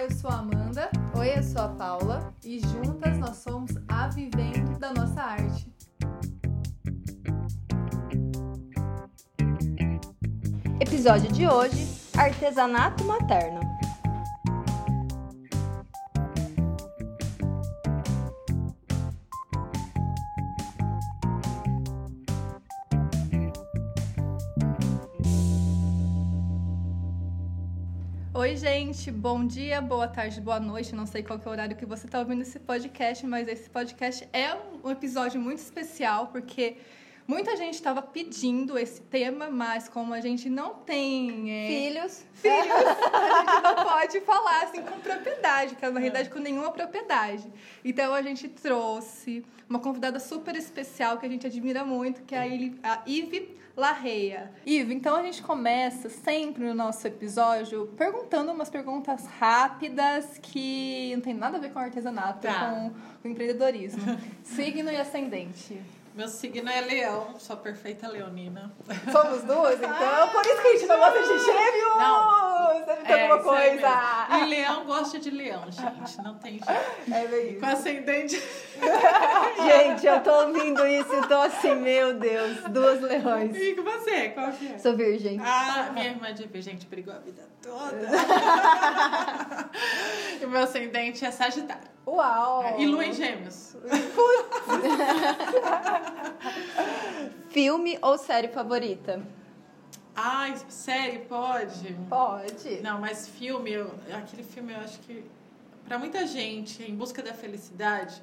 Olá, eu sou a Amanda. Oi, eu sou a Paula. E juntas nós somos a Vivendo da Nossa Arte. Episódio de hoje: Artesanato Materno. Oi, gente, bom dia, boa tarde, boa noite. Não sei qual é o horário que você está ouvindo esse podcast, mas esse podcast é um episódio muito especial porque muita gente estava pedindo esse tema, mas como a gente não tem é, filhos, filhos, a gente não pode falar assim com propriedade, que na realidade com nenhuma propriedade. Então a gente trouxe uma convidada super especial que a gente admira muito, que é a Ive Larreia. Ivo, então a gente começa sempre no nosso episódio perguntando umas perguntas rápidas que não tem nada a ver com artesanato, tá. com, com empreendedorismo. Signo e ascendente. Meu signo é leão, sou perfeita leonina. Somos duas, então? Por isso que a gente não gosta de gêmeos! Não. Tem é, alguma coisa. E leão gosta de leão, gente. Não tem jeito. É bem Com ascendente. gente, eu tô ouvindo isso e tô assim, meu Deus, duas leões. E com você, qual que é? Sou virgem. Ah, minha irmã de virgem te brigou a vida toda. e meu ascendente é Sagitário. Uau! E lua em gêmeos. Filme ou série favorita? Ai, série, pode? Pode. Não, mas filme, eu, aquele filme eu acho que, para muita gente, Em Busca da Felicidade,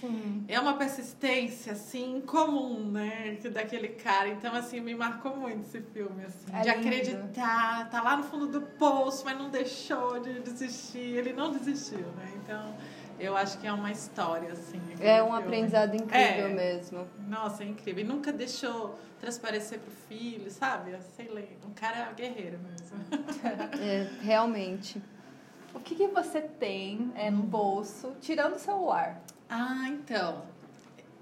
Sim. é uma persistência, assim, comum, né, daquele cara. Então, assim, me marcou muito esse filme, assim, é de lindo. acreditar, tá lá no fundo do poço, mas não deixou de desistir. Ele não desistiu, né? Então eu acho que é uma história, assim. É um filme. aprendizado incrível é. mesmo. Nossa, é incrível. E nunca deixou transparecer pro filho, sabe? Sei lá, um cara guerreiro mesmo. É, realmente. O que, que você tem é, no bolso, tirando o celular? Ah, então.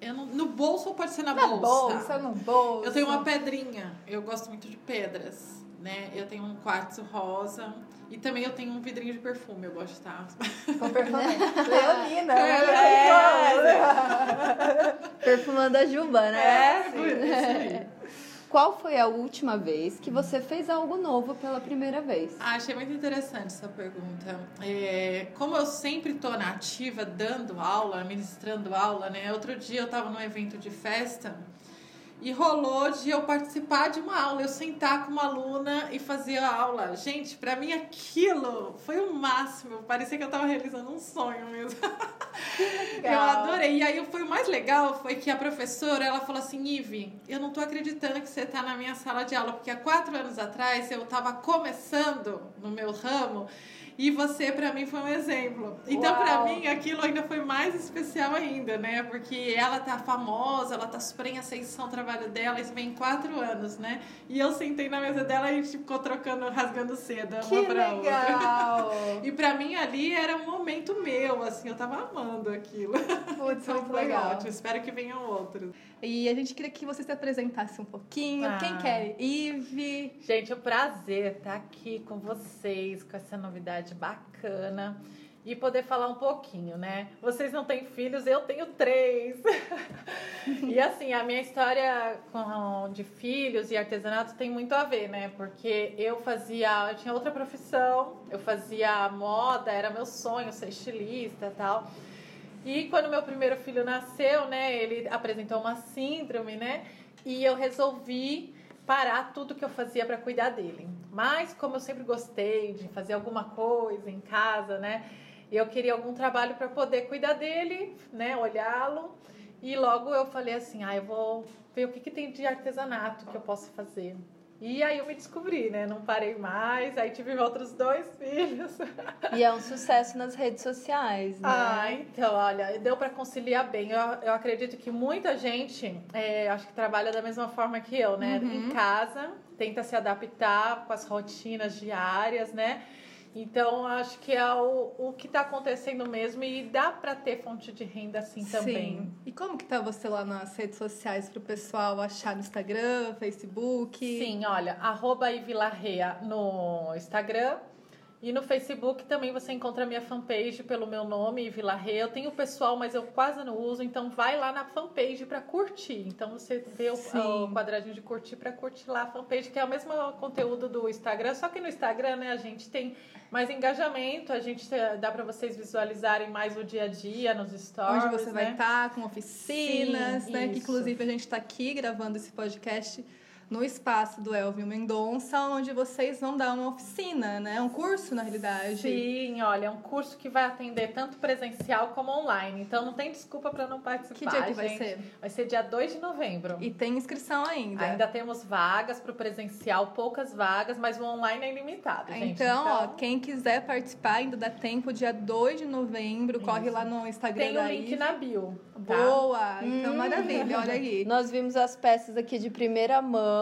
Eu não, no bolso ou pode ser na, na bolsa? bolsa, no bolso. Eu tenho uma pedrinha. Eu gosto muito de pedras, né? Eu tenho um quartzo rosa e também eu tenho um vidrinho de perfume, eu gosto, tá? Com perfume. Leonina. É, é. Perfumando a Juba, né? É, Qual foi a última vez que você fez algo novo pela primeira vez? Ah, achei muito interessante essa pergunta. É, como eu sempre estou na ativa, dando aula, ministrando aula, né? Outro dia eu estava num evento de festa e rolou de eu participar de uma aula, eu sentar com uma aluna e fazer a aula. Gente, para mim aquilo foi o máximo. Parecia que eu tava realizando um sonho mesmo. eu adorei. E aí foi o mais legal foi que a professora, ela falou assim: "Ive, eu não tô acreditando que você tá na minha sala de aula, porque há quatro anos atrás eu tava começando no meu ramo e você, para mim, foi um exemplo. Então, para mim, aquilo ainda foi mais especial ainda, né? Porque ela tá famosa, ela tá super em ascensão, o trabalho dela, isso vem em quatro anos, né? E eu sentei na mesa dela e a gente ficou trocando, rasgando seda que uma pra legal. outra. e para mim, ali era um momento meu, assim, eu tava amando aquilo. Putz, muito legal. Ótimo. Espero que venham outros. E a gente queria que você se apresentasse um pouquinho. Ah. Quem quer? Ive. Gente, é um prazer estar aqui com vocês, com essa novidade bacana e poder falar um pouquinho, né? Vocês não têm filhos, eu tenho três. e assim, a minha história com, de filhos e artesanato tem muito a ver, né? Porque eu fazia, eu tinha outra profissão, eu fazia moda, era meu sonho ser estilista e tal. E quando meu primeiro filho nasceu, né, ele apresentou uma síndrome, né? E eu resolvi parar tudo que eu fazia para cuidar dele. Mas como eu sempre gostei de fazer alguma coisa em casa, né? Eu queria algum trabalho para poder cuidar dele, né, olhá-lo. E logo eu falei assim: "Ah, eu vou ver o que, que tem de artesanato que eu posso fazer". E aí eu me descobri, né? Não parei mais, aí tive outros dois filhos. E é um sucesso nas redes sociais, né? Ah, então, olha, deu para conciliar bem. Eu, eu acredito que muita gente, é, acho que trabalha da mesma forma que eu, né? Uhum. Em casa, tenta se adaptar com as rotinas diárias, né? Então, acho que é o, o que está acontecendo mesmo e dá para ter fonte de renda assim também. Sim. E como que tá você lá nas redes sociais para o pessoal achar no Instagram, Facebook? Sim, olha, arroba Ivilarreia no Instagram E no Facebook também você encontra a minha fanpage pelo meu nome, Vila Rê. Eu tenho pessoal, mas eu quase não uso, então vai lá na fanpage para curtir. Então você vê o, o quadradinho de curtir para curtir lá a fanpage, que é o mesmo conteúdo do Instagram, só que no Instagram, né, a gente tem mais engajamento, a gente dá para vocês visualizarem mais o dia a dia nos stories, Onde você né? vai estar com oficinas, Sim, né? Que isso. inclusive a gente está aqui gravando esse podcast no espaço do Elvio Mendonça, onde vocês vão dar uma oficina, né? Um curso, na realidade. Sim, olha, é um curso que vai atender tanto presencial como online. Então não tem desculpa para não participar. Que dia que vai gente. ser? Vai ser dia 2 de novembro. E tem inscrição ainda. Ainda temos vagas para o presencial, poucas vagas, mas o online é ilimitado, gente. Então, ó, quem quiser participar, ainda dá tempo, dia 2 de novembro, corre Isso. lá no Instagram tem da o link na bio. Tá? Boa! Então, Hum. maravilha, olha aí. Nós vimos as peças aqui de primeira mão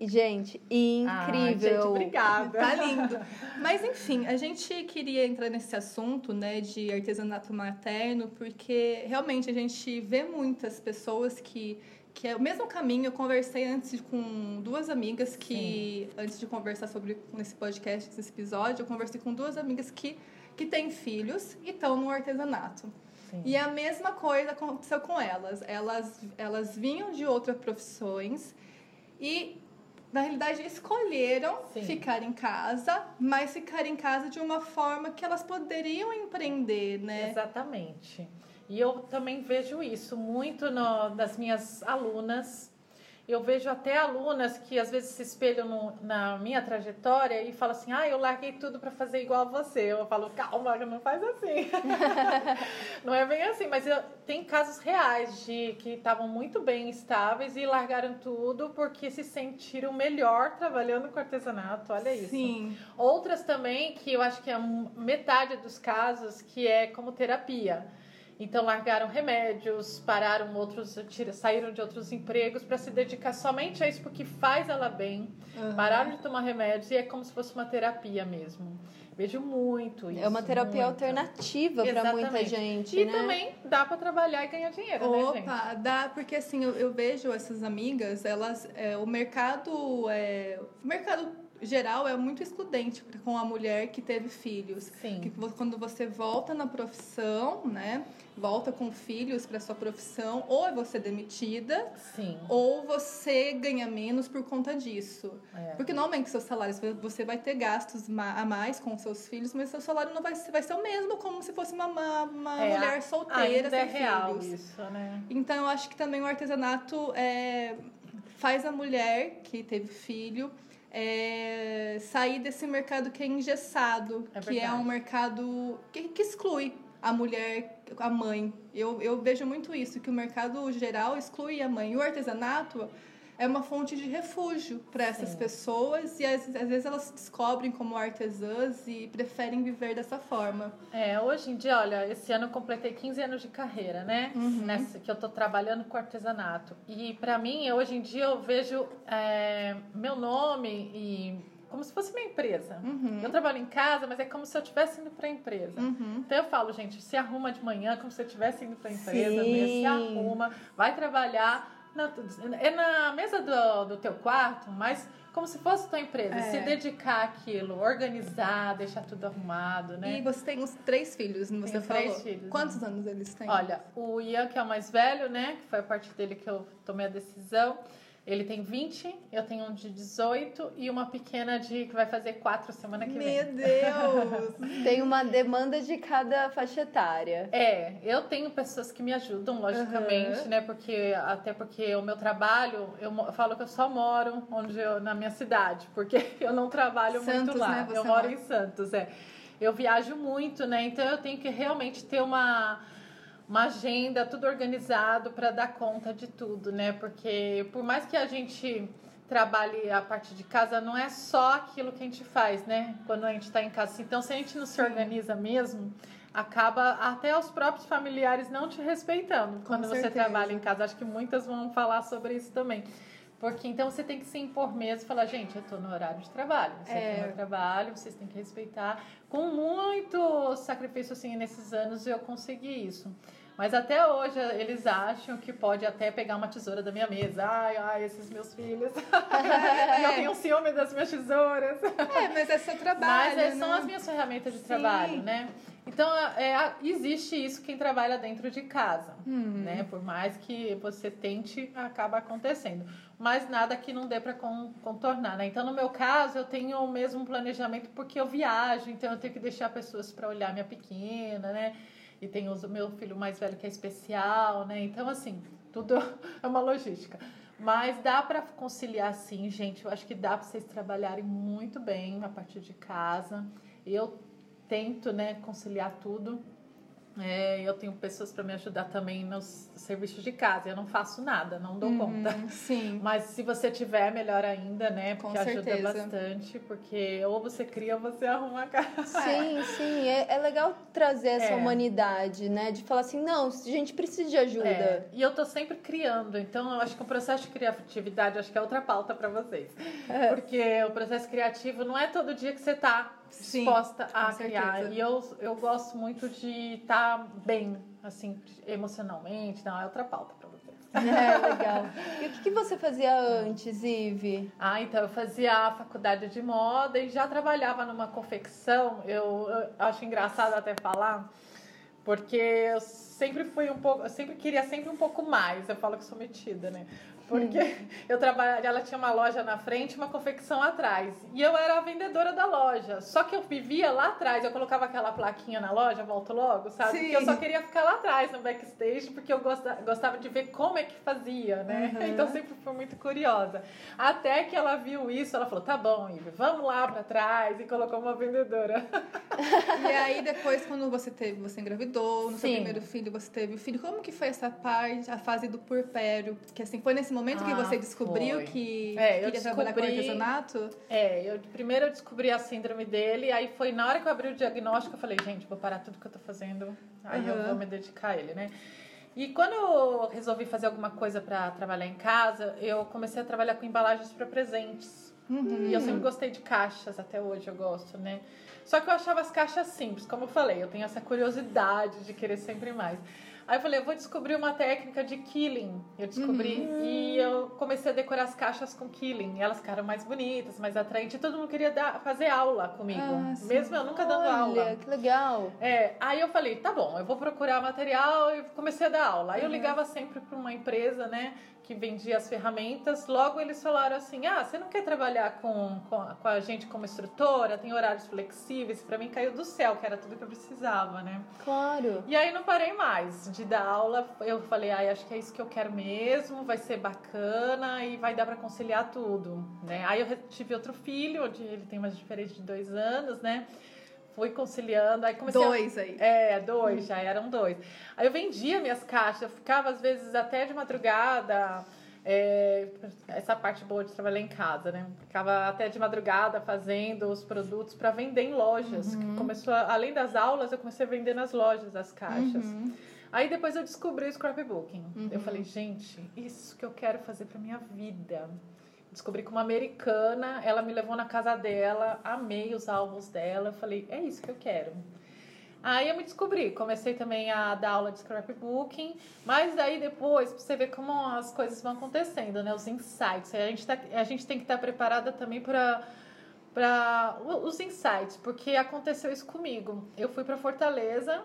gente, Ah, gente, incrível. obrigada. Tá lindo. Mas enfim, a gente queria entrar nesse assunto, né, de artesanato materno, porque realmente a gente vê muitas pessoas que que é o mesmo caminho. Eu conversei antes com duas amigas que antes de conversar sobre nesse podcast, nesse episódio, eu conversei com duas amigas que que têm filhos e estão no artesanato. Sim. E a mesma coisa aconteceu com elas. Elas, elas vinham de outras profissões e, na realidade, escolheram Sim. ficar em casa, mas ficar em casa de uma forma que elas poderiam empreender, né? Exatamente. E eu também vejo isso muito no, das minhas alunas. Eu vejo até alunas que às vezes se espelham no- na minha trajetória e falam assim: ah, eu larguei tudo para fazer igual a você. Eu falo, calma, não faz assim. não é bem assim, mas eu, tem casos reais de que estavam muito bem estáveis e largaram tudo porque se sentiram melhor trabalhando com artesanato. Olha isso. Sim, Outras também, que eu acho que é metade dos casos, que é como terapia. Então, largaram remédios, pararam outros, saíram de outros empregos para se dedicar somente a isso, porque faz ela bem. Aham. Pararam de tomar remédios e é como se fosse uma terapia mesmo. Vejo muito isso. É uma terapia muito. alternativa para muita gente, E né? também dá para trabalhar e ganhar dinheiro, né, gente? Opa, dá, porque assim, eu, eu vejo essas amigas, elas, é, o mercado, é, o mercado geral é muito excludente com a mulher que teve filhos. Sim. Que quando você volta na profissão, né, volta com filhos para sua profissão, ou é você demitida, Sim. ou você ganha menos por conta disso. É. Porque não aumenta seus salários, você vai ter gastos a mais com seus filhos, mas seu salário não vai ser, vai ser o mesmo como se fosse uma, uma, É, mulher solteira é sem real filhos. isso, né? Então, eu acho que também o artesanato é, faz a mulher que teve filho é, sair desse mercado que é engessado, É que é um mercado que, que exclui a mulher, a mãe. Eu, eu vejo muito isso, que o mercado geral exclui a mãe. E o artesanato é uma fonte de refúgio para essas Sim. pessoas e às, às vezes elas se descobrem como artesãs e preferem viver dessa forma. É, hoje em dia, olha, esse ano eu completei 15 anos de carreira, né? Uhum. Nessa, que eu tô trabalhando com artesanato. E para mim, hoje em dia, eu vejo é, meu nome e como se fosse minha empresa. Uhum. Eu trabalho em casa, mas é como se eu estivesse indo para a empresa. Uhum. Então eu falo, gente, se arruma de manhã como se eu estivesse indo para a empresa, Sim. mesmo, se arruma, vai trabalhar. Na- é na mesa do, do teu quarto, mas como se fosse tua empresa. É. Se dedicar àquilo, organizar, deixar tudo arrumado, né? E você tem os três filhos, não você falou? três filhos, Quantos anos eles têm? Olha, o Ian, que é o mais velho, né? Que foi a partir dele que eu tomei a decisão. Ele tem 20, eu tenho um de 18 e uma pequena de que vai fazer 4 semana que vem. Meu Deus! Tem uma demanda de cada faixa etária. É, eu tenho pessoas que me ajudam, logicamente, Aham. né? Porque até porque o meu trabalho, eu, eu falo que eu só moro onde eu, na minha cidade, porque eu não trabalho Santos, muito lá. né? Eu moro mora. em Santos, é. Eu viajo muito, né? Então eu tenho que realmente ter uma uma agenda, tudo organizado para dar conta de tudo, né? Porque por mais que a gente trabalhe a partir de casa, não é só aquilo que a gente faz, né? Quando a gente está em casa. Então, se a gente não se organiza mesmo, acaba até os próprios familiares não te respeitando quando você trabalha em casa. Acho que muitas vão falar sobre isso também. Porque então você tem que se impor mesmo e falar, gente, eu tô no horário de trabalho, esse aqui é É. o meu trabalho, vocês têm que respeitar. Com muito sacrifício, assim, nesses anos eu consegui isso. Mas até hoje eles acham que pode até pegar uma tesoura da minha mesa. Ai, ai, esses meus filhos. eu tenho ciúme das minhas tesouras. É, mas é seu trabalho. Mas é, são né? as minhas ferramentas de Sim. trabalho, né? Então, é, existe isso quem trabalha dentro de casa, Uhum. né? Por mais que você tente, acaba acontecendo. Mas nada que não dê para contornar, né? Então, no meu caso, eu tenho o mesmo planejamento porque eu viajo, então eu tenho que deixar pessoas para olhar minha pequena, né? E tem o meu filho mais velho que é especial, né? Então, assim, tudo é uma logística. Mas dá para conciliar sim, gente. Eu acho que dá para vocês trabalharem muito bem a partir de casa. Eu tento, né, conciliar tudo. É, eu tenho pessoas para me ajudar também nos serviços de casa. Eu não faço nada, não dou conta. Uhum, Sim. Mas se você tiver, melhor ainda, né? Com Porque ajuda certeza. bastante. Porque ou você cria ou você arruma a casa. Sim, sim. É, é legal trazer essa É. humanidade, né? De falar assim, não, a gente precisa de ajuda. É, e eu tô sempre criando, então eu acho que o processo de criatividade acho que é outra pauta para vocês. Porque o processo criativo não é todo dia que você tá Sim, disposta a criar. certeza. E eu, eu gosto muito de estar bem, assim, emocionalmente. Não, é outra pauta para vocês. É, legal. E o que, que você fazia antes, Ive? Ah, então eu fazia a faculdade de moda e já trabalhava numa confecção. Eu, eu acho engraçado até falar, porque eu sempre fui um pouco, eu sempre queria sempre um pouco mais. Eu falo que sou metida, né? Porque eu trabalhava, ela tinha uma loja na frente e uma confecção atrás. E eu era a vendedora da loja. Só que eu vivia lá atrás, eu colocava aquela plaquinha na loja, volto logo, sabe? Sim. Porque eu só queria ficar lá atrás no backstage, porque eu gosta- gostava de ver como é que fazia, né? Uhum. Então sempre fui muito curiosa. Até que ela viu isso, ela falou: tá bom, Ivy, vamos lá pra trás. E colocou uma vendedora. E aí, depois, quando você teve, você engravidou, no seu Sim. primeiro filho, você teve o filho, como que foi essa parte, a fase do puerpério? Que assim, foi nesse momento que Ah, você descobriu foi. que É, eu queria trabalhar com descobri- artesanato? É, eu primeiro eu descobri a síndrome dele, aí foi na hora que eu abri o diagnóstico, eu falei, gente, vou parar tudo que eu tô fazendo, aí eu Uhum. vou me dedicar a ele, né? E quando eu resolvi fazer alguma coisa para trabalhar em casa, eu comecei a trabalhar com embalagens para presentes. Uhum. E eu sempre gostei de caixas, até hoje eu gosto, né? Só que eu achava as caixas simples, como eu falei, eu tenho essa curiosidade de querer sempre mais. Aí eu falei, eu vou descobrir uma técnica de killing. Eu descobri e eu comecei a decorar as caixas com killing. E elas ficaram mais bonitas, mais atraentes. E todo mundo queria dar, fazer aula comigo. Ah, mesmo eu nunca dando aula. Olha, que legal. É, aí eu falei, tá bom, eu vou procurar material e comecei a dar aula. Aí eu Uhum. ligava sempre para uma empresa, né, que vendia as ferramentas. Logo eles falaram assim: ah, você não quer trabalhar com, com, a, com a gente como instrutora? Tem horários flexíveis. Para mim caiu do céu, que era tudo que eu precisava, né? Claro. E aí não parei mais de dar aula. Eu falei, ai, acho que é isso que eu quero mesmo, vai ser bacana e vai dar para conciliar tudo, né? Aí eu tive outro filho, onde ele tem mais diferença de dois anos, né? Fui conciliando, aí comecei a- Dois aí. é, dois, já eram dois. Aí eu vendia minhas caixas, eu ficava às vezes até de madrugada. é, essa parte boa de trabalhar em casa, né? Ficava até de madrugada fazendo os produtos para vender em lojas. Que Começou, a- além das aulas, eu comecei a vender nas lojas as caixas. Uhum. Aí depois eu descobri o scrapbooking. Eu falei, gente, isso que eu quero fazer pra minha vida. Descobri com uma americana, ela me levou na casa dela, amei os álbuns dela. Eu falei, é isso que eu quero. Aí eu me descobri, comecei também a dar aula de scrapbooking, mas daí depois, você ver como as coisas vão acontecendo, né? Os insights. A gente, tá, a gente tem que estar preparada também para para os insights, porque aconteceu isso comigo. Eu fui para Fortaleza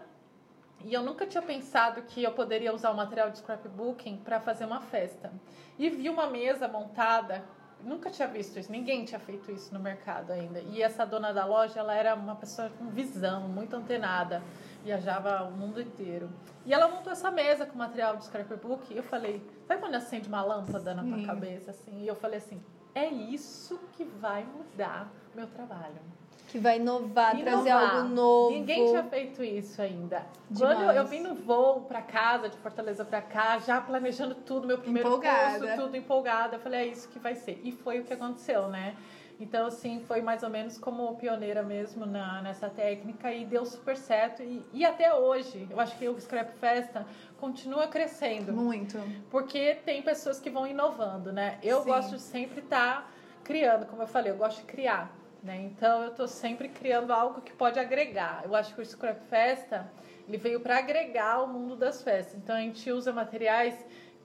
e eu nunca tinha pensado que eu poderia usar o material de scrapbooking para fazer uma festa. E vi uma mesa montada, nunca tinha visto isso, ninguém tinha feito isso no mercado ainda. E essa dona da loja, ela era uma pessoa com visão, muito antenada, viajava o mundo inteiro. E ela montou essa mesa com material de scrapbook e eu falei, sabe quando acende uma lâmpada na tua cabeça assim? E eu falei assim, é isso que vai mudar meu trabalho. Que vai inovar, trazer Inovar. algo novo. Ninguém tinha feito isso ainda. Demais. Quando eu, eu vim no voo pra casa, de Fortaleza pra cá, já planejando tudo, meu primeiro Empolgada. curso, tudo empolgada. Eu falei, é isso que vai ser. E foi o que aconteceu, né? Então, assim, foi mais ou menos como pioneira mesmo na, nessa técnica e deu super certo. E, e até hoje, eu acho que o Scrap Festa continua crescendo. Muito. Porque tem pessoas que vão inovando, né? Eu Sim. gosto de sempre estar criando, como eu falei, eu gosto de criar. Né? Então eu estou sempre criando algo que pode agregar. Eu acho que o Scrap Festa ele veio para agregar o mundo das festas. Então a gente usa materiais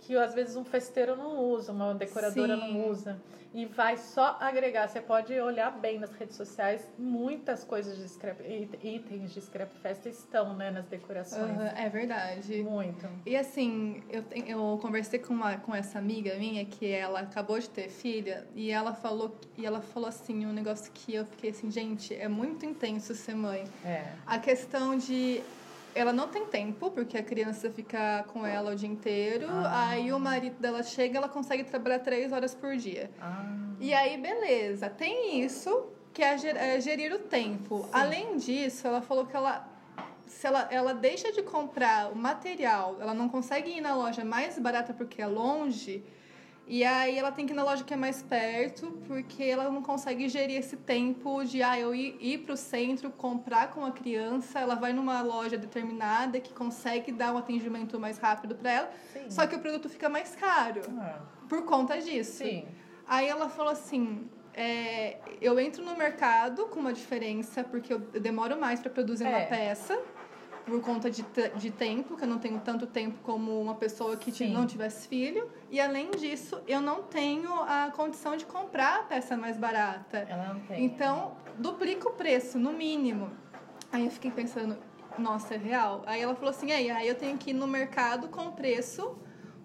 que às vezes um festeiro não usa, uma decoradora Sim. não usa. E vai só agregar. Você pode olhar bem nas redes sociais, muitas coisas de scrap, it- itens de Scrap Festa estão né, nas decorações. Aham, é verdade. Muito. E assim, eu, eu conversei com, uma, com essa amiga minha que ela acabou de ter filha e ela falou e ela falou assim um negócio que eu fiquei assim, gente, é muito intenso ser mãe. É. A questão de ela não tem tempo, porque a criança fica com ela o dia inteiro. Ah. Aí o marido dela chega, ela consegue trabalhar três horas por dia. Ah, E aí, beleza. Tem isso, que é é gerir o tempo. Além disso, ela falou que ela. Se ela, ela deixa de comprar o material, ela não consegue ir na loja mais barata porque é longe, e aí ela tem que ir na loja que é mais perto, porque ela não consegue gerir esse tempo de ah, eu ir, ir pro centro, comprar com a criança, ela vai numa loja determinada que consegue dar um atendimento mais rápido para ela, sim. só que o produto fica mais caro Ah, por conta disso. sim. Aí ela falou assim: é, eu entro no mercado com uma diferença, porque eu demoro mais para produzir uma É. peça, por conta de, de tempo, que eu não tenho tanto tempo como uma pessoa que Sim. não tivesse filho. E além disso, eu não tenho a condição de comprar a peça mais barata. Ela não tem. Então, duplica o preço, no mínimo. Aí eu fiquei pensando, nossa, é real? Aí ela falou assim, aí, aí eu tenho que ir no mercado com preço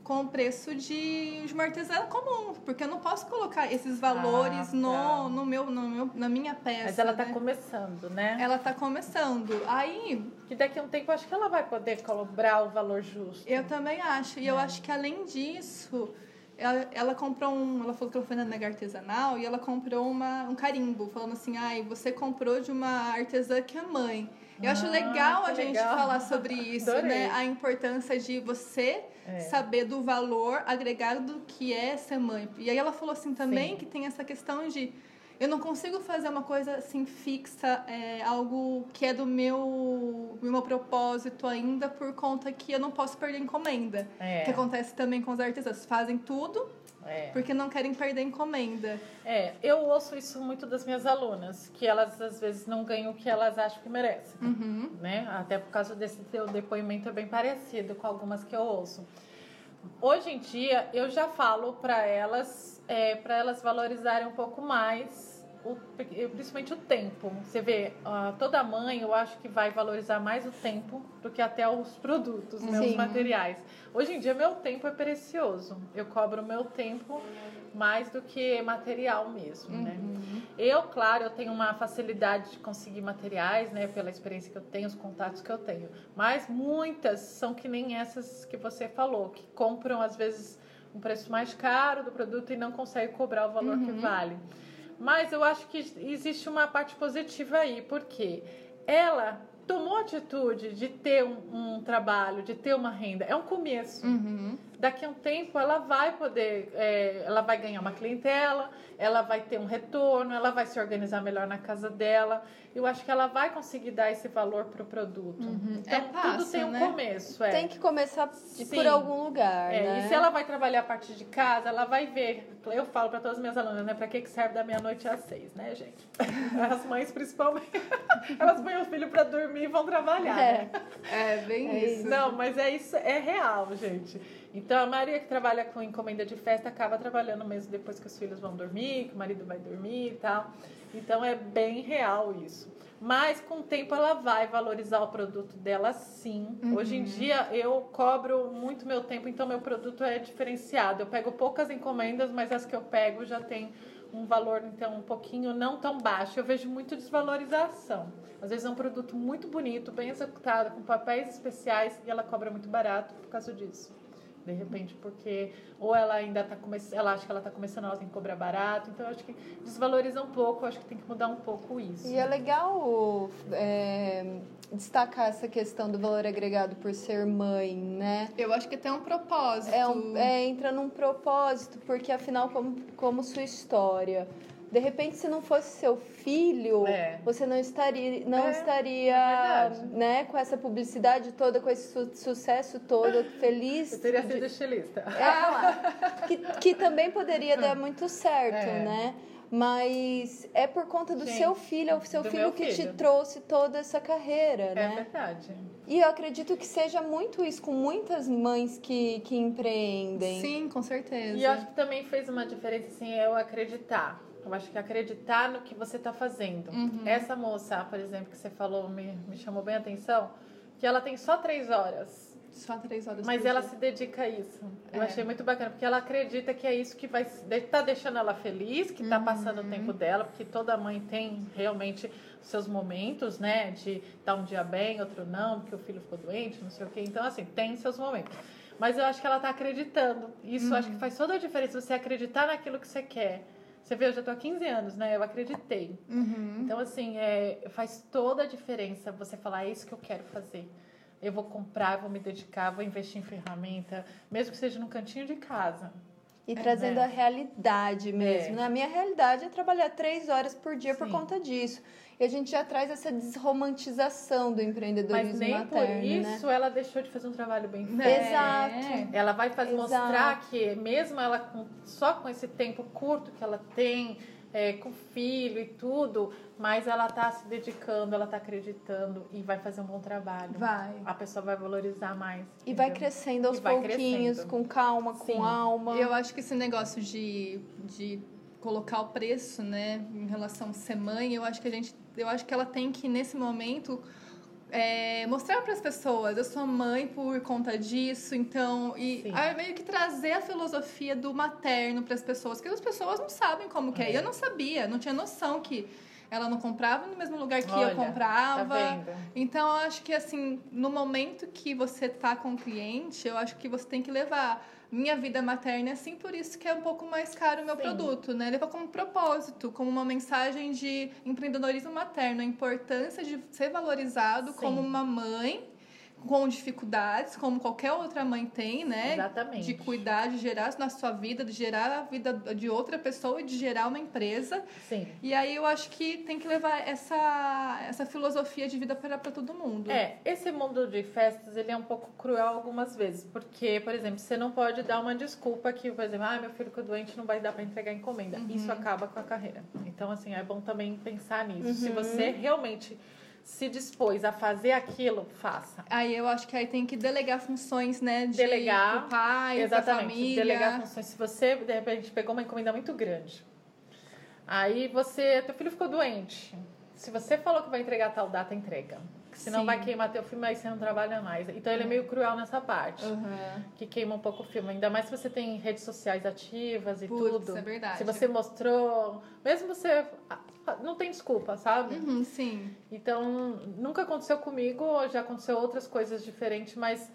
com preço de, de uma artesã comum, porque eu não posso colocar esses valores Ah, no, tá. no meu, no meu, na minha peça. Mas ela tá né? começando, né? Ela tá começando. Aí, Que daqui a um tempo eu acho que ela vai poder cobrar o valor justo. eu também acho. E eu É. acho que além disso, ela, ela comprou um. Ela falou que ela foi na nega artesanal e ela comprou uma, um carimbo, falando assim: ai, você comprou de uma artesã que é mãe. Eu acho Ah, legal a gente legal. falar sobre isso, Adorei. né? A importância de você É. saber do valor agregado do que é ser mãe. E aí ela falou assim também Sim. que tem essa questão de eu não consigo fazer uma coisa assim fixa, é, algo que é do meu, do meu propósito ainda, por conta que eu não posso perder encomenda. É. Que acontece também com os artesãos. Fazem tudo É. porque não querem perder encomenda. É, eu ouço isso muito das minhas alunas, que elas às vezes não ganham o que elas acham que merecem, Uhum. né? Até por causa desse teu depoimento é bem parecido com algumas que eu ouço. Hoje em dia eu já falo para elas, é, para elas valorizarem um pouco mais, o, principalmente o tempo. Você vê, ah, toda mãe eu acho que vai valorizar mais o tempo do que até os produtos, né, os materiais. Hoje em dia meu tempo é precioso. Eu cobro meu tempo mais do que material mesmo, né? Eu, claro, eu tenho uma facilidade de conseguir materiais, né, pela experiência que eu tenho, os contatos que eu tenho. Mas muitas são que nem essas que você falou, que compram às vezes um preço mais caro do produto e não conseguem cobrar o valor que vale. Mas eu acho que existe uma parte positiva aí, porque ela tomou a atitude de ter um, um trabalho, de ter uma renda. É um começo Uhum. Daqui a um tempo ela vai poder, é, ela vai ganhar uma clientela, ela vai ter um retorno, ela vai se organizar melhor na casa dela. Eu acho que ela vai conseguir dar esse valor pro produto. Então É passo, tudo tem um né? começo, é. Tem que começar de- por algum lugar, É, né? E se ela vai trabalhar a partir de casa, ela vai ver. Eu falo para todas as minhas alunas, né? Para que, que serve da meia-noite às seis, né, gente? As mães, principalmente, elas põem o filho para dormir e vão trabalhar. né? É. É bem É isso. Não, mas é isso, é real, gente. Então a Maria que trabalha com encomenda de festa acaba trabalhando mesmo depois que os filhos vão dormir, que o marido vai dormir e tal. Então é bem real isso. Mas com o tempo ela vai valorizar o produto dela sim. Hoje em dia eu cobro muito meu tempo, então meu produto é diferenciado. Eu pego poucas encomendas, mas as que eu pego já tem um valor então um pouquinho não tão baixo. Eu vejo muito desvalorização. Às vezes é um produto muito bonito, bem executado, com papéis especiais e ela cobra muito barato por causa disso. De repente, porque ou ela ainda está começando, ela acha que ela está começando, ela tem que cobrar barato. Então eu acho que desvaloriza um pouco, acho que tem que mudar um pouco isso. E é legal é, destacar essa questão do valor agregado por ser mãe, né? Eu acho que tem um propósito. É, um- é, entra num propósito, porque afinal, como, como sua história. De repente, se não fosse seu filho, É. você não estaria, não É, estaria é né, com essa publicidade toda, com esse su- sucesso todo, feliz. Eu teria de- sido estilista. É, que, que também poderia dar muito certo, É. né? Mas é por conta do Gente, seu filho, é o seu filho que te filho. trouxe toda essa carreira, É né? verdade. E eu acredito que seja muito isso com muitas mães que, que empreendem. Sim, com certeza. E eu acho que também fez uma diferença, assim, eu acreditar. Eu acho que acreditar no que você está fazendo. Uhum. Essa moça, por exemplo, que você falou, me, me chamou bem a atenção, que ela tem só três horas. Só três horas Mas ela dia. se dedica a isso. Eu É. achei muito bacana, porque ela acredita que é isso que vai tá deixando ela feliz, que tá Uhum. passando o tempo dela, porque toda mãe tem realmente seus momentos, né? De estar um dia bem, outro não, porque o filho ficou doente, não sei o quê. Então, assim, tem seus momentos. Mas eu acho que ela tá acreditando. Isso eu acho que Uhum. faz toda a diferença, você acreditar naquilo que você quer. Você vê, eu já tô há 15 anos, né? Eu acreditei. Uhum. Então, assim, é, faz toda a diferença você falar, é isso que eu quero fazer. Eu vou comprar, vou me dedicar, vou investir em ferramenta, mesmo que seja no cantinho de casa. E trazendo né? a realidade mesmo. É. Na minha realidade é trabalhar três horas por dia por Sim. conta disso. E a gente já traz essa desromantização do empreendedorismo Mas nem materno, por né? isso ela deixou de fazer um trabalho bem feito. É. Exato. Ela vai fazer, Exato. mostrar que, mesmo ela com, só com esse tempo curto que ela tem, é, com filho e tudo, mas ela tá se dedicando, ela tá acreditando e vai fazer um bom trabalho. Vai. A pessoa vai valorizar mais. E vai crescendo aos vai pouquinhos, crescendo. com calma, Sim. com alma. Eu acho que esse negócio de, de colocar o preço, né, em relação a ser mãe, eu acho que a gente, eu acho que ela tem que nesse momento é, mostrar para as pessoas, eu sou mãe por conta disso, então e aí meio que trazer a filosofia do materno para as pessoas, porque as pessoas não sabem como que é. E eu não sabia, não tinha noção que ela não comprava no mesmo lugar que Olha, eu comprava. Tá? Então, eu acho que, assim, no momento que você tá com o cliente, eu acho que você tem que levar. Minha vida materna é assim, por isso que é um pouco mais caro o meu Sim. produto, né? Levar como propósito, como uma mensagem de empreendedorismo materno, a importância de ser valorizado Sim. como uma mãe com dificuldades, como qualquer outra mãe tem, né? Exatamente. De cuidar, de gerar na sua vida, de gerar a vida de outra pessoa e de gerar uma empresa. Sim. E aí eu acho que tem que levar essa, essa filosofia de vida para todo mundo. É, esse mundo de festas, ele é um pouco cruel algumas vezes, porque, por exemplo, você não pode dar uma desculpa que, por exemplo, ah, meu filho ficou doente, não vai dar para entregar encomenda. Isso acaba com a carreira. Então, assim, é bom também pensar nisso. Se você realmente se dispôs a fazer aquilo, faça. Aí eu acho que aí tem que delegar funções, né? De Delegar, pro pai, da Exatamente. família. Delegar funções. Se você, de repente, pegou uma encomenda muito grande, aí você, teu filho ficou doente. Se você falou que vai entregar tal data, entrega. Senão Sim. vai queimar teu filme, aí você não trabalha mais. Então ele é meio cruel nessa parte. Aham. Que queima um pouco o filme. Ainda mais se você tem redes sociais ativas e Putz, tudo. é verdade. Se você mostrou. Mesmo você. ah, Não tem desculpa, sabe? Uhum, sim. Então, nunca aconteceu comigo, já aconteceu outras coisas diferentes, mas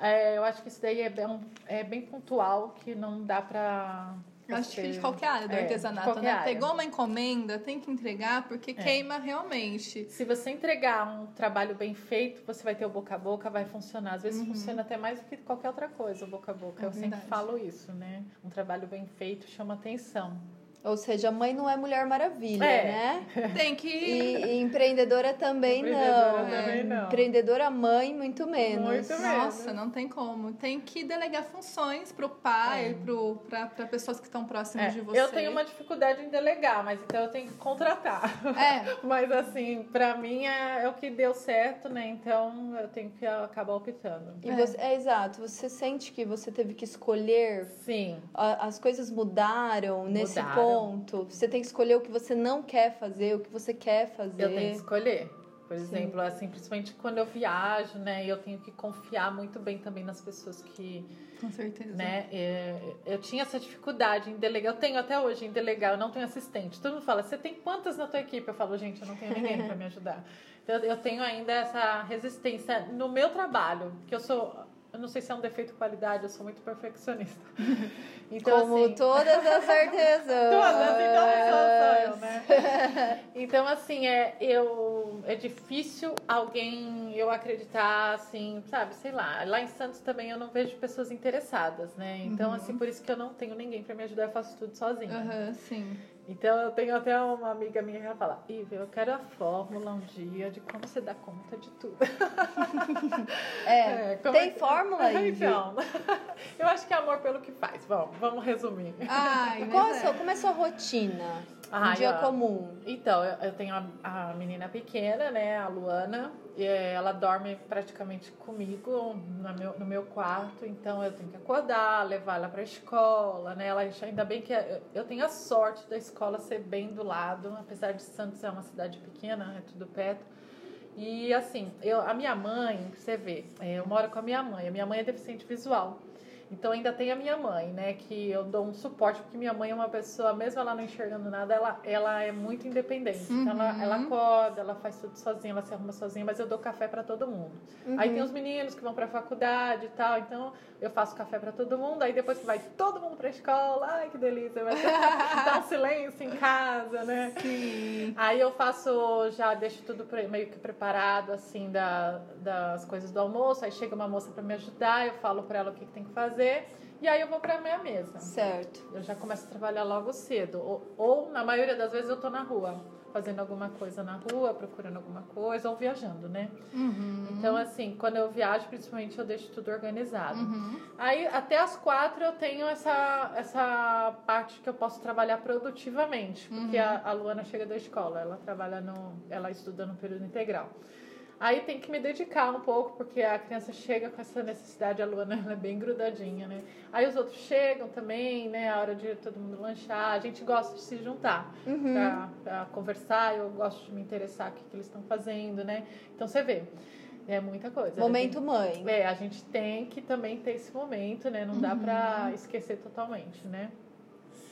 é, eu acho que isso daí é bem, é bem pontual, que não dá pra. Eu acho que de qualquer área do é, artesanato, né? área. Pegou uma encomenda, tem que entregar, porque É. queima realmente. Se você entregar um trabalho bem feito, você vai ter o boca a boca, vai funcionar. Às vezes Uhum. funciona até mais do que qualquer outra coisa, o boca a boca. É eu sempre verdade. falo isso, né? Um trabalho bem feito chama atenção. Ou seja, mãe não é Mulher Maravilha, É. né? Tem que. E, e empreendedora também Empreendedora não. também É. não. Empreendedora mãe, muito menos. Muito mesmo. Nossa, não tem como. Tem que delegar funções pro pai, É. pro, pra, pra pessoas que estão próximas É, de você. eu tenho uma dificuldade em delegar, mas então eu tenho que contratar. É, Mas assim, pra mim é, é o que deu certo, né? Então eu tenho que acabar optando. E É. você, é exato, você sente que você teve que escolher, Sim, a- as coisas mudaram nesse Mudaram. ponto. Você tem que escolher o que você não quer fazer, o que você quer fazer. eu tenho que escolher. Por exemplo, assim, principalmente quando eu viajo, né? Eu tenho que confiar muito bem também nas pessoas que, com certeza. né? é, eu tinha essa dificuldade em delegar. Eu tenho até hoje em delegar. Eu não tenho assistente. Todo mundo fala, você tem quantas na tua equipe? Eu falo, gente, eu não tenho ninguém para me ajudar. Então, eu tenho ainda essa resistência no meu trabalho, que eu sou... Eu não sei se é um defeito de qualidade, eu sou muito perfeccionista. Então, Como assim, todas as artesãs. Todas, então sou, sou eu, né? Então, assim, é, eu, é difícil alguém eu acreditar, assim, sabe, sei lá. Lá em Santos também eu não vejo pessoas interessadas, né? Então, assim, por isso que eu não tenho ninguém pra me ajudar, eu faço tudo sozinha. Aham, sim. Então eu tenho até uma amiga minha que vai falar, Ive, eu quero a fórmula um dia de como você dá conta de tudo. É, como tem é que- fórmula aí? Então, eu acho que é amor pelo que faz. Vamos, vamos resumir. Ai, Qual é é. sua, como é a sua rotina? Um Ai, dia ó. comum. Então, eu, eu tenho a, a menina pequena, né, a Luana, e eh, ela dorme praticamente comigo no meu, no meu quarto, então eu tenho que acordar, levar ela pra escola, né, ela ainda bem que eu, eu tenho a sorte da escola ser bem do lado, apesar de Santos ser uma cidade pequena, é tudo perto. E assim, eu, a minha mãe, você vê, eh, eu moro com a minha mãe, a minha mãe é deficiente visual. Então ainda tem a minha mãe, né? Que eu dou um suporte, porque minha mãe é uma pessoa, mesmo ela não enxergando nada, ela, ela é muito independente. Então ela, Uhum. ela acorda, ela faz tudo sozinha, ela se arruma sozinha, mas eu dou café para todo mundo. Aí tem os meninos que vão pra faculdade e tal, então eu faço café para todo mundo, aí depois que vai todo mundo pra escola, ai que delícia, vai dar um silêncio em casa, né? Sim. Aí eu faço, já deixo tudo meio que preparado, assim, da, das coisas do almoço. Aí chega uma moça para me ajudar, eu falo para ela o que, que tem que fazer. E aí eu vou pra minha mesa. Certo. Eu já começo a trabalhar logo cedo. Ou, ou, na maioria das vezes, eu tô na rua. Fazendo alguma coisa na rua, procurando alguma coisa, ou viajando, né? Uhum. Então, assim, quando eu viajo, principalmente, eu deixo tudo organizado. Uhum. Aí, até as quatro, eu tenho essa, essa parte que eu posso trabalhar produtivamente. Porque Uhum. a, a Luana chega da escola, ela trabalha no... Ela estuda no período integral. Aí tem que me dedicar um pouco, porque a criança chega com essa necessidade, a Luana ela é bem grudadinha, né? Aí os outros chegam também, né? A hora de todo mundo lanchar. A gente gosta de se juntar Uhum. pra, pra conversar, eu gosto de me interessar o que, que eles estão fazendo, né? Então você vê, é muita coisa. Momento mãe. É, a gente tem que também ter esse momento, né? Não dá pra esquecer totalmente, né?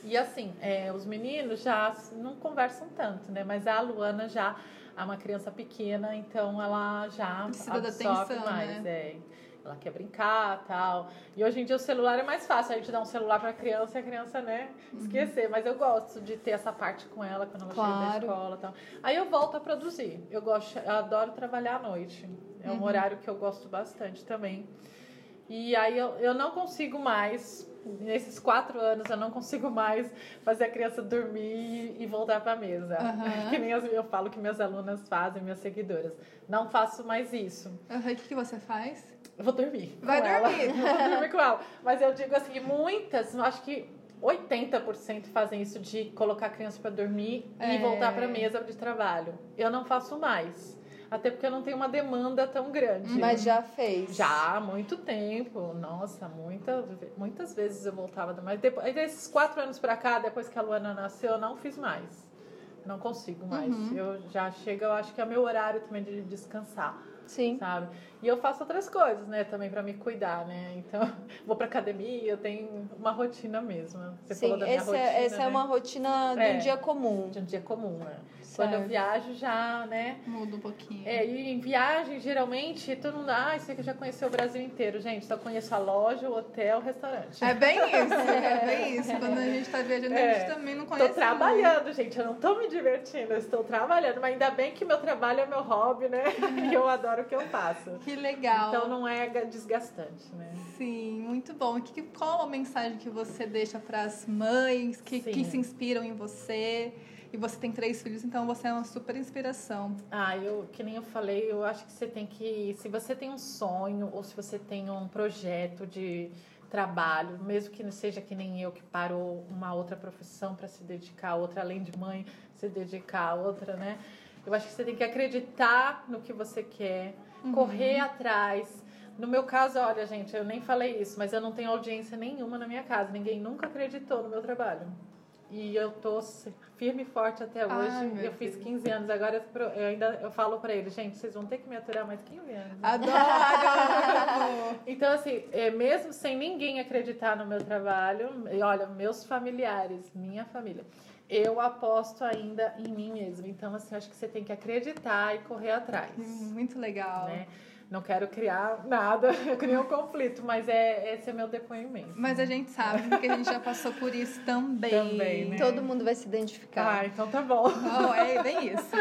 E assim, é, os meninos já não conversam tanto, né? Mas a Luana já é uma criança pequena, então ela já Precisa absorve atenção, mais. né? É. Ela quer brincar tal. E hoje em dia o celular é mais fácil. A gente dá um celular pra criança e a criança, né, esquecer. Mas eu gosto de ter essa parte com ela quando ela chega da Claro. escola e tal. Aí eu volto a produzir. Eu gosto, eu adoro trabalhar à noite. É um horário que eu gosto bastante também. E aí eu, eu não consigo mais, nesses quatro anos, eu não consigo mais fazer a criança dormir e voltar para a mesa. Aham. Que nem as- eu falo que minhas alunas fazem, minhas seguidoras. Não faço mais isso. Uhum. O que, que você faz? Eu vou dormir. Vai dormir. Eu vou dormir com ela. Mas eu digo assim, muitas, eu acho que 80% fazem isso de colocar a criança para dormir É. e voltar para a mesa de trabalho. Eu não faço mais. Até porque eu não tenho uma demanda tão grande. Mas já fez. Já há muito tempo. Nossa, muita, muitas vezes eu voltava. Mas depois, desses quatro anos pra cá, depois que a Luana nasceu, eu não fiz mais. Não consigo mais. Uhum. Eu já chego, eu acho que é meu horário também de descansar, Sim. sabe? E eu faço outras coisas, né, também pra me cuidar, né? Então, vou pra academia, eu tenho uma rotina mesmo. Você Sim, falou da minha rotina, é, essa né? é uma rotina de É. um dia comum. de um dia comum, né? Quando eu viajo já, né? Muda um pouquinho. É, e em viagem, geralmente, todo mundo, ah, isso aqui já conheceu o Brasil inteiro. Gente, só conheço a loja, o hotel, o restaurante. É bem isso, é bem isso. Quando a gente tá viajando, a gente É. também não conhece. Tô trabalhando, gente, eu não tô me divertindo, eu estou trabalhando, mas ainda bem que meu trabalho é meu hobby, né? E eu adoro o que eu faço. muito. Que legal. Então não é desgastante, né? Sim, muito bom. E que, qual a mensagem que você deixa para as mães que, Sim. que se inspiram em você? E você tem três filhos, então você é uma super inspiração. Ah, eu, que nem eu falei, eu acho que você tem que, se você tem um sonho ou se você tem um projeto de trabalho, mesmo que não seja que nem eu que parou uma outra profissão para se dedicar a outra, além de mãe, se dedicar a outra, né? Eu acho que você tem que acreditar no que você quer, correr atrás. No meu caso, olha, gente, eu nem falei isso, mas eu não tenho audiência nenhuma na minha casa. Ninguém nunca acreditou no meu trabalho. E eu tô firme e forte até Ai, hoje. meu eu fiz Deus. 15 anos, agora eu ainda eu falo pra eles, gente, vocês vão ter que me aturar mais 15 anos. Adoro! Então, assim, é, mesmo sem ninguém acreditar no meu trabalho, e olha, meus familiares, minha família, eu aposto ainda em mim mesma. Então, assim, acho que você tem que acreditar e correr atrás. muito legal. Né? Não quero criar nada, criar um conflito, mas é, esse é meu depoimento. Mas a gente sabe porque a gente já passou por isso também. Também, né? Todo mundo vai se identificar. Ah, então tá bom. Oh, é bem isso.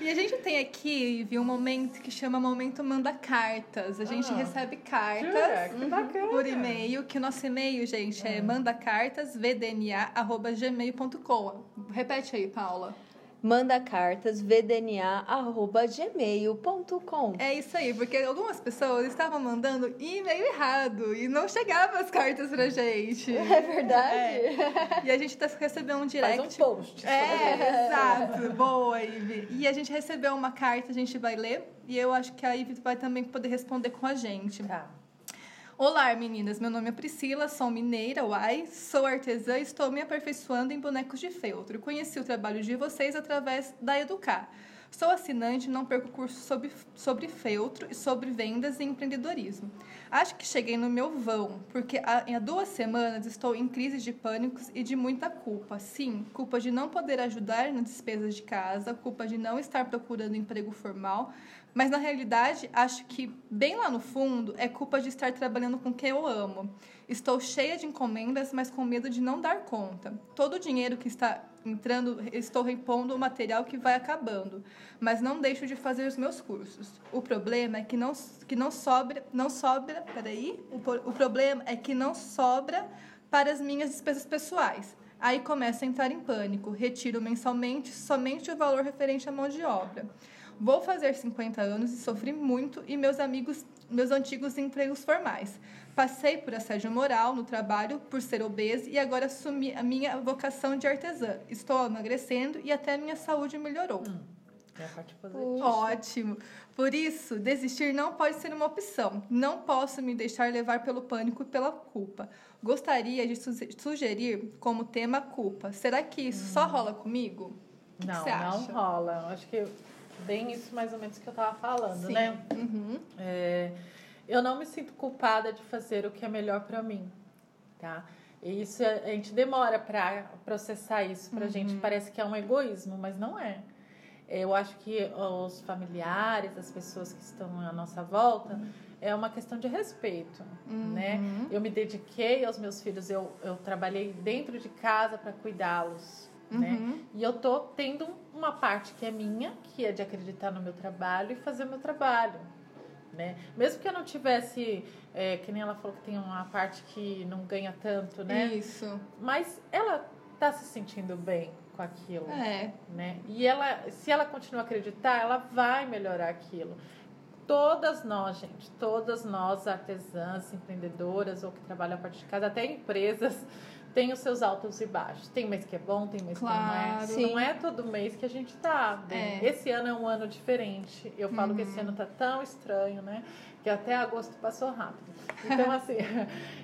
E a gente tem aqui, viu, um momento que chama Momento Manda Cartas. A gente Ah. recebe cartas Que bacana. por e-mail, que o nosso e-mail, gente, é mandacartasvdna.gmail.com. Repete aí, Paula. Manda cartas vdna@gmail.com. É isso aí, porque algumas pessoas estavam mandando e-mail errado e não chegavam as cartas pra gente. É verdade? É. E a gente tá recebendo um direct. Faz um post. É, exato. Boa, Ivy. E a gente recebeu uma carta, a gente vai ler. E eu acho que a Ivy vai também poder responder com a gente. Tá. Olá, meninas. Meu nome é Priscila, sou mineira, uai. Sou artesã e estou me aperfeiçoando em bonecos de feltro. Conheci o trabalho de vocês através da Educar. Sou assinante não perco curso sobre, sobre feltro e sobre vendas e empreendedorismo. Acho que cheguei no meu vão, porque há, há duas semanas estou em crise de pânicos e de muita culpa. Sim, culpa de não poder ajudar nas despesas de casa, culpa de não estar procurando emprego formal, mas na realidade acho que bem lá no fundo é culpa de estar trabalhando com quem eu amo. Estou cheia de encomendas, mas com medo de não dar conta. Todo o dinheiro que está entrando, estou repondo o material que vai acabando, mas não deixo de fazer os meus cursos. O problema é que não, que não sobra, não sobra, peraí, o, o problema é que não sobra para as minhas despesas pessoais. Aí começo a entrar em pânico, retiro mensalmente somente o valor referente à mão de obra. Vou fazer 50 anos e sofri muito e meus amigos, meus antigos empregos formais. Passei por assédio moral no trabalho por ser obesa e agora assumi a minha vocação de artesã. Estou emagrecendo e até minha saúde melhorou. É a parte positiva. Ótimo. Por isso, desistir não pode ser uma opção. Não posso me deixar levar pelo pânico e pela culpa. Gostaria de su- sugerir como tema a culpa. Será que isso só rola comigo? Que Não, você não acha? rola. Acho que bem isso mais ou menos que eu tava falando, Sim. né? Uhum. É, eu não me sinto culpada de fazer o que é melhor para mim, tá? E isso a gente demora para processar isso. Pra gente parece que é um egoísmo, mas não é. Eu acho que os familiares, as pessoas que estão à nossa volta, é uma questão de respeito, né? Uhum. Eu me dediquei aos meus filhos, eu, eu trabalhei dentro de casa para cuidá-los, né? Uhum. E eu tô tendo uma parte que é minha, que é de acreditar no meu trabalho e fazer o meu trabalho, né? Mesmo que eu não tivesse, é, que nem ela falou que tem uma parte que não ganha tanto, né? Isso. Mas ela tá se sentindo bem com aquilo, É. né? E ela, se ela continuar a acreditar, ela vai melhorar aquilo. Todas nós, gente, todas nós artesãs, empreendedoras ou que trabalham a partir de casa, até empresas, têm os seus altos e baixos. Tem mês que é bom, tem mês Claro. que não é. Sim. Não é todo mês que a gente tá bem. É. Esse ano é um ano diferente. Eu falo que esse ano tá tão estranho, né? Que até agosto passou rápido. Então, assim,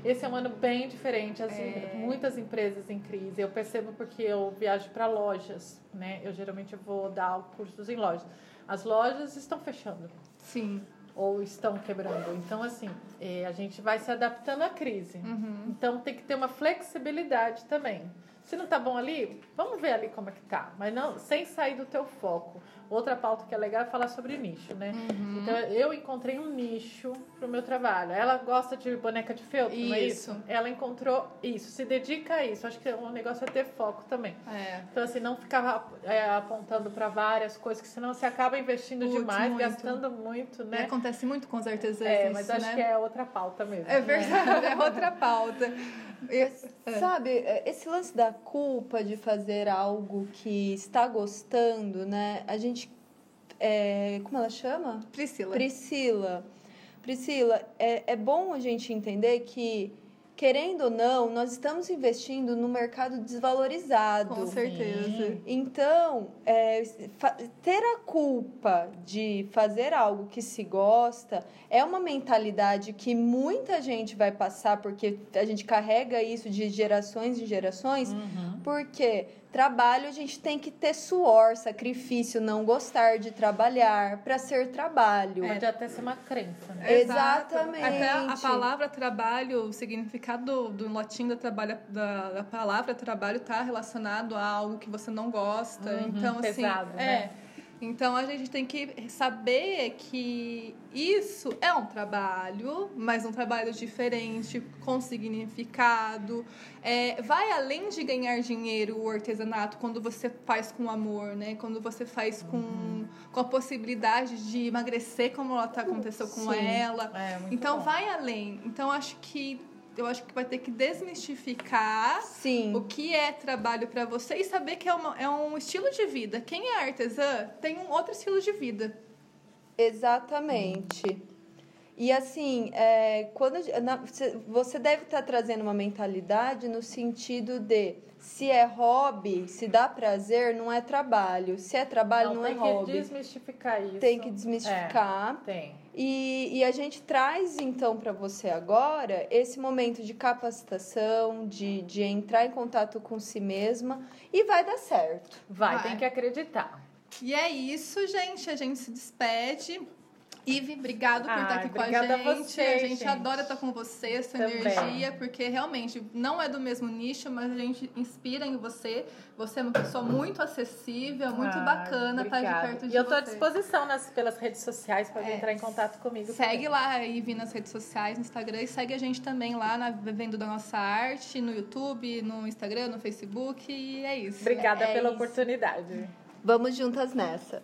esse é um ano bem diferente. As, É. Muitas empresas em crise. Eu percebo porque eu viajo para lojas, né? Eu geralmente vou dar cursos em lojas. As lojas estão fechando Sim. Ou estão quebrando. Então, assim, eh, a gente vai se adaptando à crise. Uhum. Então, tem que ter uma flexibilidade também. Se não tá bom ali, vamos ver ali como é que tá. Mas não, sem sair do teu foco. Outra pauta que é legal é falar sobre nicho, né? Uhum. Então, eu encontrei um nicho pro meu trabalho. Ela gosta de boneca de feltro, não é Isso. isso? Ela encontrou isso, se dedica a isso. Acho que o negócio é ter foco também. É. Então, assim, não ficar é, apontando para várias coisas, que senão você acaba investindo demais, muito. gastando muito, E né? Acontece muito com os artesãos É, isso, mas acho né? que é outra pauta mesmo. É verdade, é outra pauta. E- Sabe, esse lance da culpa de fazer algo que está gostando, né? A gente. é, como ela chama? Priscila. Priscila. Priscila, é, é bom a gente entender que, querendo ou não, nós estamos investindo no mercado desvalorizado. Com certeza. Então, é, ter a culpa de fazer algo que se gosta é uma mentalidade que muita gente vai passar, porque a gente carrega isso de gerações em gerações, Uhum. porque trabalho a gente tem que ter suor, sacrifício, não gostar de trabalhar para ser trabalho. Pode até ser uma crença, né? Exato. Exatamente. Até a, palavra trabalho, o significado do, do latim da, trabalha, da, da palavra trabalho está relacionado a algo que você não gosta. Uhum, então, assim. pesado, é. Então a gente tem que saber que isso é um trabalho, mas um trabalho diferente, com significado. É, vai além de ganhar dinheiro o artesanato quando você faz com amor, né? Quando você faz com, com a possibilidade de emagrecer, como ela tá, aconteceu com Sim. ela. É, então bom. vai além. Então acho que eu acho que vai ter que desmistificar Sim. o que é trabalho para você e saber que é, uma- é um estilo de vida. Quem é artesã tem um outro estilo de vida. Exatamente. E assim, é, quando na- você- deve estar trazendo uma mentalidade no sentido de se é hobby, se dá prazer, não é trabalho. Se é trabalho, não, tem é que hobby. desmistificar isso. Tem que desmistificar. É, tem. E, e a gente traz então para você agora esse momento de capacitação, de, de entrar em contato com si mesma e vai dar certo. Vai, Vai. tem que acreditar. E é isso, gente. A gente se despede. Ive, obrigado por Ai, estar aqui com a obrigada a gente. você, a gente, gente. adora estar com você, essa Também. energia, porque realmente não é do mesmo nicho, mas a gente inspira em você. Você é uma pessoa muito acessível, muito Ai, bacana estar de obrigada. perto de E eu tô à você. disposição nas, pelas redes sociais para É. entrar em contato comigo. Segue também. lá a Ivy nas redes sociais, no Instagram, e segue a gente também lá na Vivendo da Nossa Arte, no YouTube, no Instagram, no Facebook, e é isso. Obrigada É pela isso. oportunidade. Vamos juntas nessa.